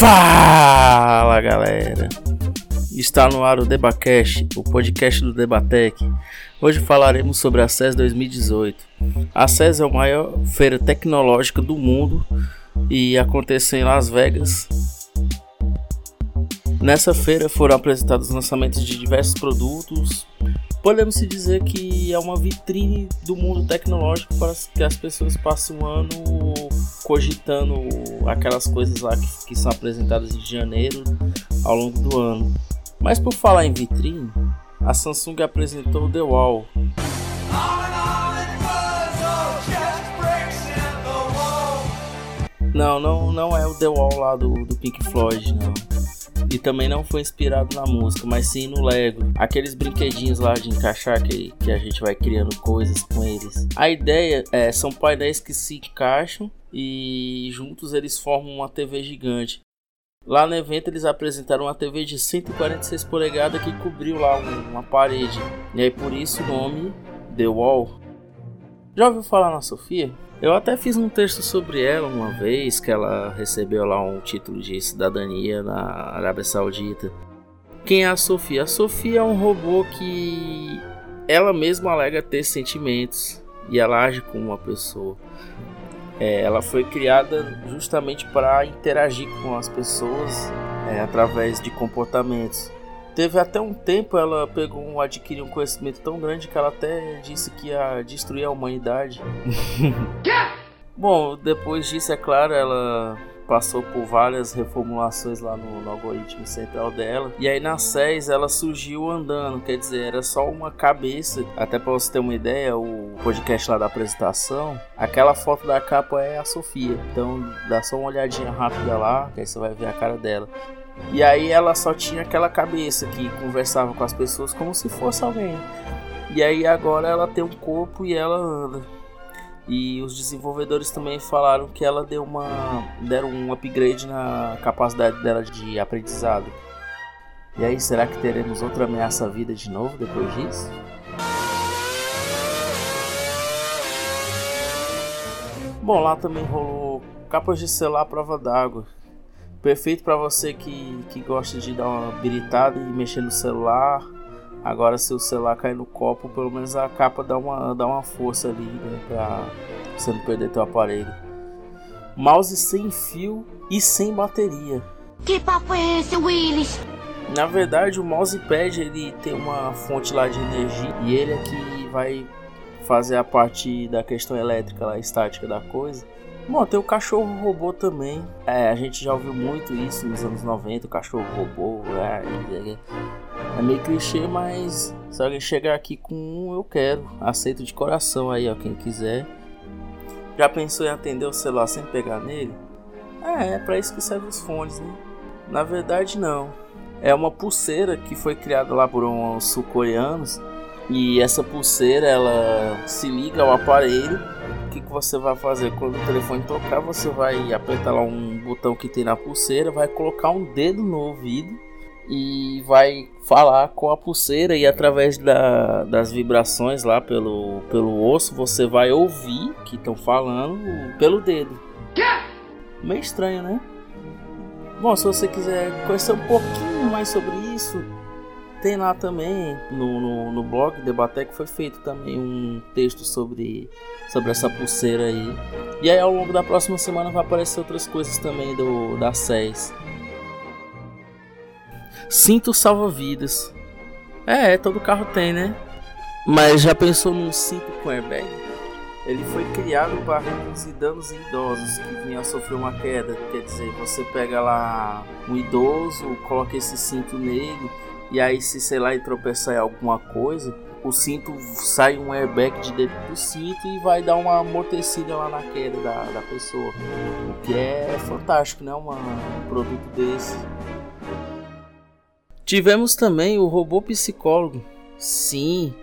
Fala galera! Está no ar o Debacast, o podcast do Debatec. Hoje falaremos sobre a CES 2018. A CES é a maior feira tecnológica do mundo e aconteceu em Las Vegas. Nessa feira foram apresentados lançamentos de diversos produtos. Podemos se dizer que é uma vitrine do mundo tecnológico para que as pessoas passem um ano cogitando aquelas coisas lá que, que são apresentadas em janeiro ao longo do ano. Mas por falar em vitrine, a Samsung apresentou o The Wall. Não, não, não é o The Wall lá do, do Pink Floyd, não. E também não foi inspirado na música, mas sim no Lego. Aqueles brinquedinhos lá de encaixar que, que a gente vai criando coisas com eles. A ideia é, são painéis que se encaixam e juntos eles formam uma TV gigante. Lá no evento eles apresentaram uma TV de 146 polegadas que cobriu lá uma parede. E aí por isso o nome The Wall. Já ouviu falar na Sofia? Eu até fiz um texto sobre ela uma vez que ela recebeu lá um título de cidadania na Arábia Saudita. Quem é a Sofia? A Sofia é um robô que ela mesma alega ter sentimentos e ela age como uma pessoa. É, ela foi criada justamente para interagir com as pessoas é, através de comportamentos. Teve até um tempo ela pegou um, adquiriu um conhecimento tão grande que ela até disse que ia destruir a humanidade. Bom, depois disso, é claro, ela passou por várias reformulações lá no, no, algoritmo central dela. E aí na SES ela surgiu andando, quer dizer, era só uma cabeça. Até para você ter uma ideia, o podcast lá da apresentação, aquela foto da capa é a Sofia. Então dá só uma olhadinha rápida lá, que aí você vai ver a cara dela. E aí ela só tinha aquela cabeça que conversava com as pessoas como se fosse alguém. E aí agora ela tem um corpo e ela anda. E os desenvolvedores também falaram que ela deu uma deram um upgrade na capacidade dela de aprendizado. E aí, será que teremos outra ameaça à vida de novo depois disso? Bom, lá também rolou capas de celular à prova d'água. Perfeito para você que, que gosta de dar uma habilitada e mexer no celular Agora se o celular cair no copo, pelo menos a capa dá uma, dá uma força ali, né, pra você não perder teu aparelho. Mouse sem fio e sem bateria. Que papo é esse, Willis? Na verdade, o mousepad ele tem uma fonte lá de energia e ele é que vai fazer a parte da questão elétrica, lá, estática da coisa. Bom, tem o cachorro robô também. É, a gente já ouviu muito isso nos anos 90, o cachorro robô. É, é, é meio clichê, mas se alguém chegar aqui com um, eu quero. Aceito de coração aí, ó, quem quiser. Já pensou em atender o celular sem pegar nele? É, é para isso que servem os fones, né? Na verdade, não. É uma pulseira que foi criada lá por uns sul-coreanos. E essa pulseira, ela se liga ao aparelho que, que você vai fazer quando o telefone tocar? Você vai apertar lá um botão que tem na pulseira, vai colocar um dedo no ouvido e vai falar com a pulseira e através da, das vibrações lá pelo, pelo osso você vai ouvir que estão falando pelo dedo. Meio estranho, né? Bom, se você quiser conhecer um pouquinho mais sobre isso, tem lá também no, no, no blog Debatec foi feito também um texto sobre, sobre essa pulseira aí. E aí ao longo da próxima semana vai aparecer outras coisas também do da SES. Cinto salva-vidas. É, todo carro tem, né? Mas já pensou num cinto com airbag? Ele foi criado para reduzir danos em idosos que vinham a sofrer uma queda. Quer dizer, você pega lá um idoso, coloca esse cinto nele e aí, se sei lá, tropeçar em alguma coisa, o cinto sai um airbag de dentro do cinto e vai dar uma amortecida lá na queda da, da pessoa. O que é fantástico, né? Uma, um produto desse. Tivemos também o robô psicólogo. Sim,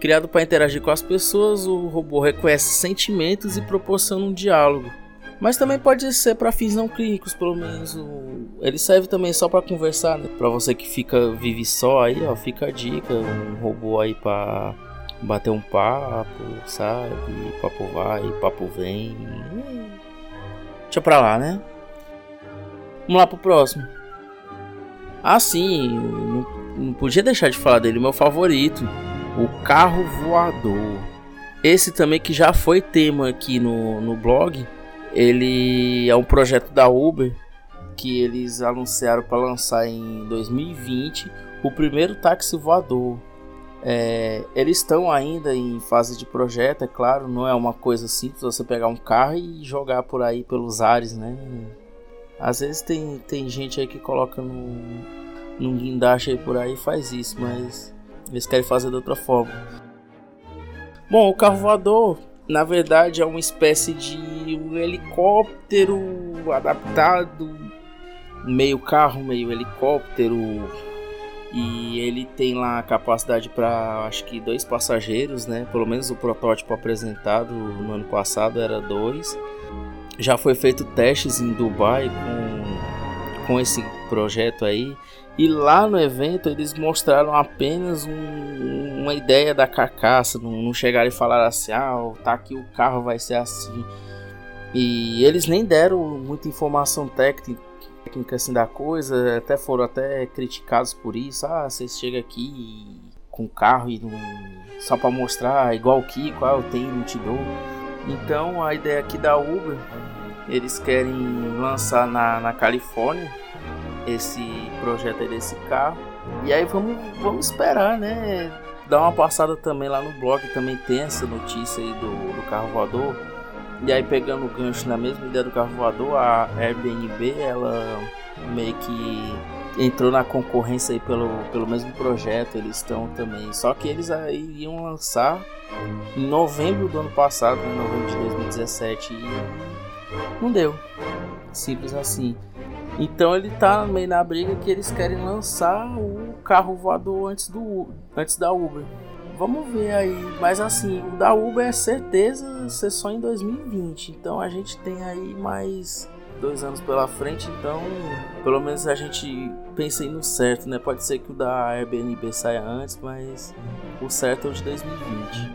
criado para interagir com as pessoas, o robô reconhece sentimentos e proporciona um diálogo. Mas também pode ser para fins não clínicos, pelo menos. O... Ele serve também só para conversar, né? Para você que fica vive só aí, ó, fica a dica, um robô aí para bater um papo, sabe? Papo vai, papo vem. Deixa pra lá, né? Vamos lá pro próximo. Ah, sim, não, não podia deixar de falar dele, meu favorito, o carro voador. Esse também que já foi tema aqui no, no blog. Ele é um projeto da Uber que eles anunciaram para lançar em 2020 o primeiro táxi voador. É, eles estão ainda em fase de projeto, é claro, não é uma coisa simples você pegar um carro e jogar por aí pelos ares, né? Às vezes tem, tem gente aí que coloca no, num guindaste aí por aí e faz isso, mas eles querem fazer de outra forma. Bom, o carro voador, na verdade, é uma espécie de um helicóptero adaptado, meio carro, meio helicóptero. E ele tem lá a capacidade para acho que dois passageiros, né? Pelo menos o protótipo apresentado no ano passado era dois. Já foi feito testes em Dubai com, com esse projeto aí. E lá no evento eles mostraram apenas um, uma ideia da carcaça, não, não chegaram e falaram assim, ah, tá aqui o carro vai ser assim. E eles nem deram muita informação técnica, assim da coisa, até foram até criticados por isso. Ah, vocês chegam aqui com carro e não, só para mostrar igual o Kiko, ah, eu tenho, não te dou. Então a ideia aqui da Uber, eles querem lançar na, na Califórnia esse projeto aí desse carro. E aí vamos, vamos esperar, né? Dar uma passada também lá no blog, também tem essa notícia aí do, do carro voador. E aí pegando o gancho na mesma ideia do carro voador, a Airbnb, ela meio que entrou na concorrência aí pelo, pelo mesmo projeto, eles estão também. Só que eles aí iam lançar em novembro do ano passado, em novembro de 2017, e não deu. Simples assim. Então ele tá meio na briga que eles querem lançar o carro voador antes do antes da Uber. Vamos ver aí, mas assim, o da Uber é certeza ser só em 2020. Então a gente tem aí mais dois anos pela frente, então pelo menos a gente pensa aí no certo, né? Pode ser que o da Airbnb saia antes, mas o certo é o de 2020.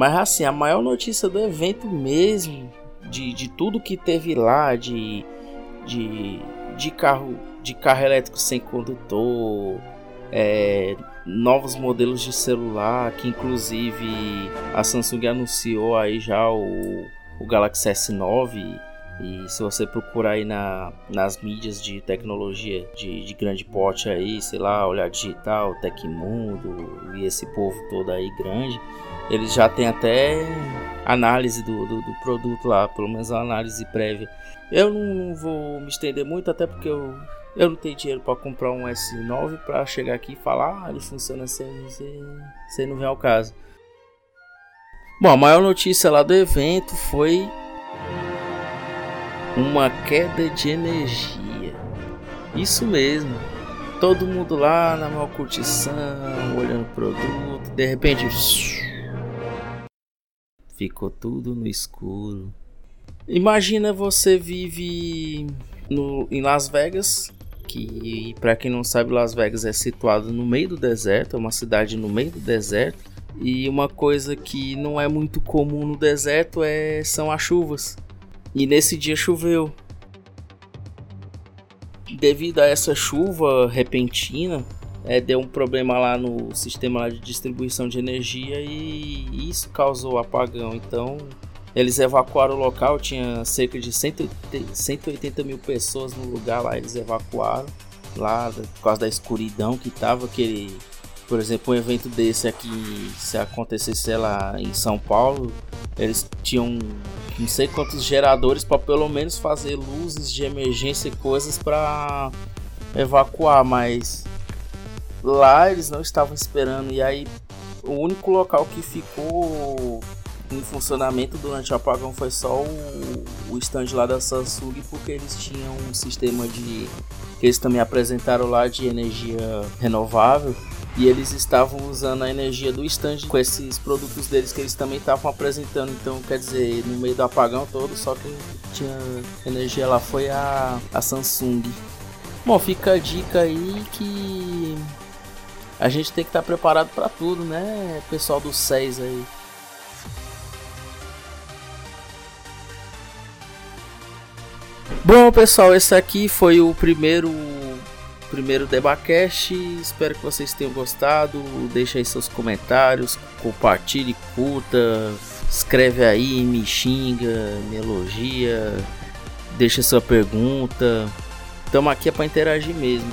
Mas assim, a maior notícia do evento mesmo, de, de tudo que teve lá, de, de, de, carro, de carro elétrico sem condutor, é, novos modelos de celular, que inclusive a Samsung anunciou aí já o, o Galaxy S9. E se você procurar aí na, nas mídias de tecnologia de, de grande porte aí, sei lá, Olhar Digital, Tecmundo e esse povo todo aí grande, eles já têm até análise do, do, do, produto lá, pelo menos análise prévia. Eu não vou me estender muito, até porque eu, eu não tenho dinheiro para comprar um S9 para chegar aqui e falar, ah, ele funciona assim, você não vem ao caso. Bom, a maior notícia lá do evento foi uma queda de energia. Isso mesmo. Todo mundo lá na maior curtição, olhando o produto, de repente Ficou tudo no escuro. Imagina você vive no, em Las Vegas, que para quem não sabe, Las Vegas é situado no meio do deserto, é uma cidade no meio do deserto. E uma coisa que não é muito comum no deserto é são as chuvas. E nesse dia choveu. Devido a essa chuva repentina, é, deu um problema lá no sistema de distribuição de energia e isso causou apagão. Então eles evacuaram o local, tinha cerca de 180, 180 mil pessoas no lugar lá, eles evacuaram lá por causa da escuridão que tava aquele por exemplo, um evento desse aqui, se acontecesse lá em São Paulo, eles tinham não sei quantos geradores para pelo menos fazer luzes de emergência e coisas para evacuar, mas Lá eles não estavam esperando. E aí o único local que ficou em funcionamento durante o apagão foi só o, o stand lá da Samsung porque eles tinham um sistema de que eles também apresentaram lá de energia renovável e eles estavam usando a energia do stand com esses produtos deles que eles também estavam apresentando. Então, quer dizer, no meio do apagão todo, só quem tinha energia lá foi a, a Samsung. Bom, fica a dica aí que a gente tem que estar tá preparado para tudo, né, pessoal do 6 aí. Bom, pessoal, esse aqui foi o primeiro primeiro Debacast. Espero que vocês tenham gostado. Deixe aí seus comentários, compartilhe, curta, escreve aí, me xinga, me elogia, deixa sua pergunta. Estamos aqui é para interagir mesmo.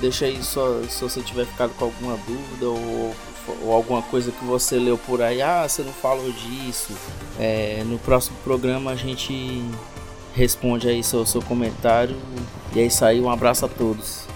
Deixa aí só se você tiver ficado com alguma dúvida ou, ou, alguma coisa que você leu por aí. Ah, você não falou disso. É, no próximo programa a gente responde aí seu, seu comentário. E é isso aí, um abraço a todos.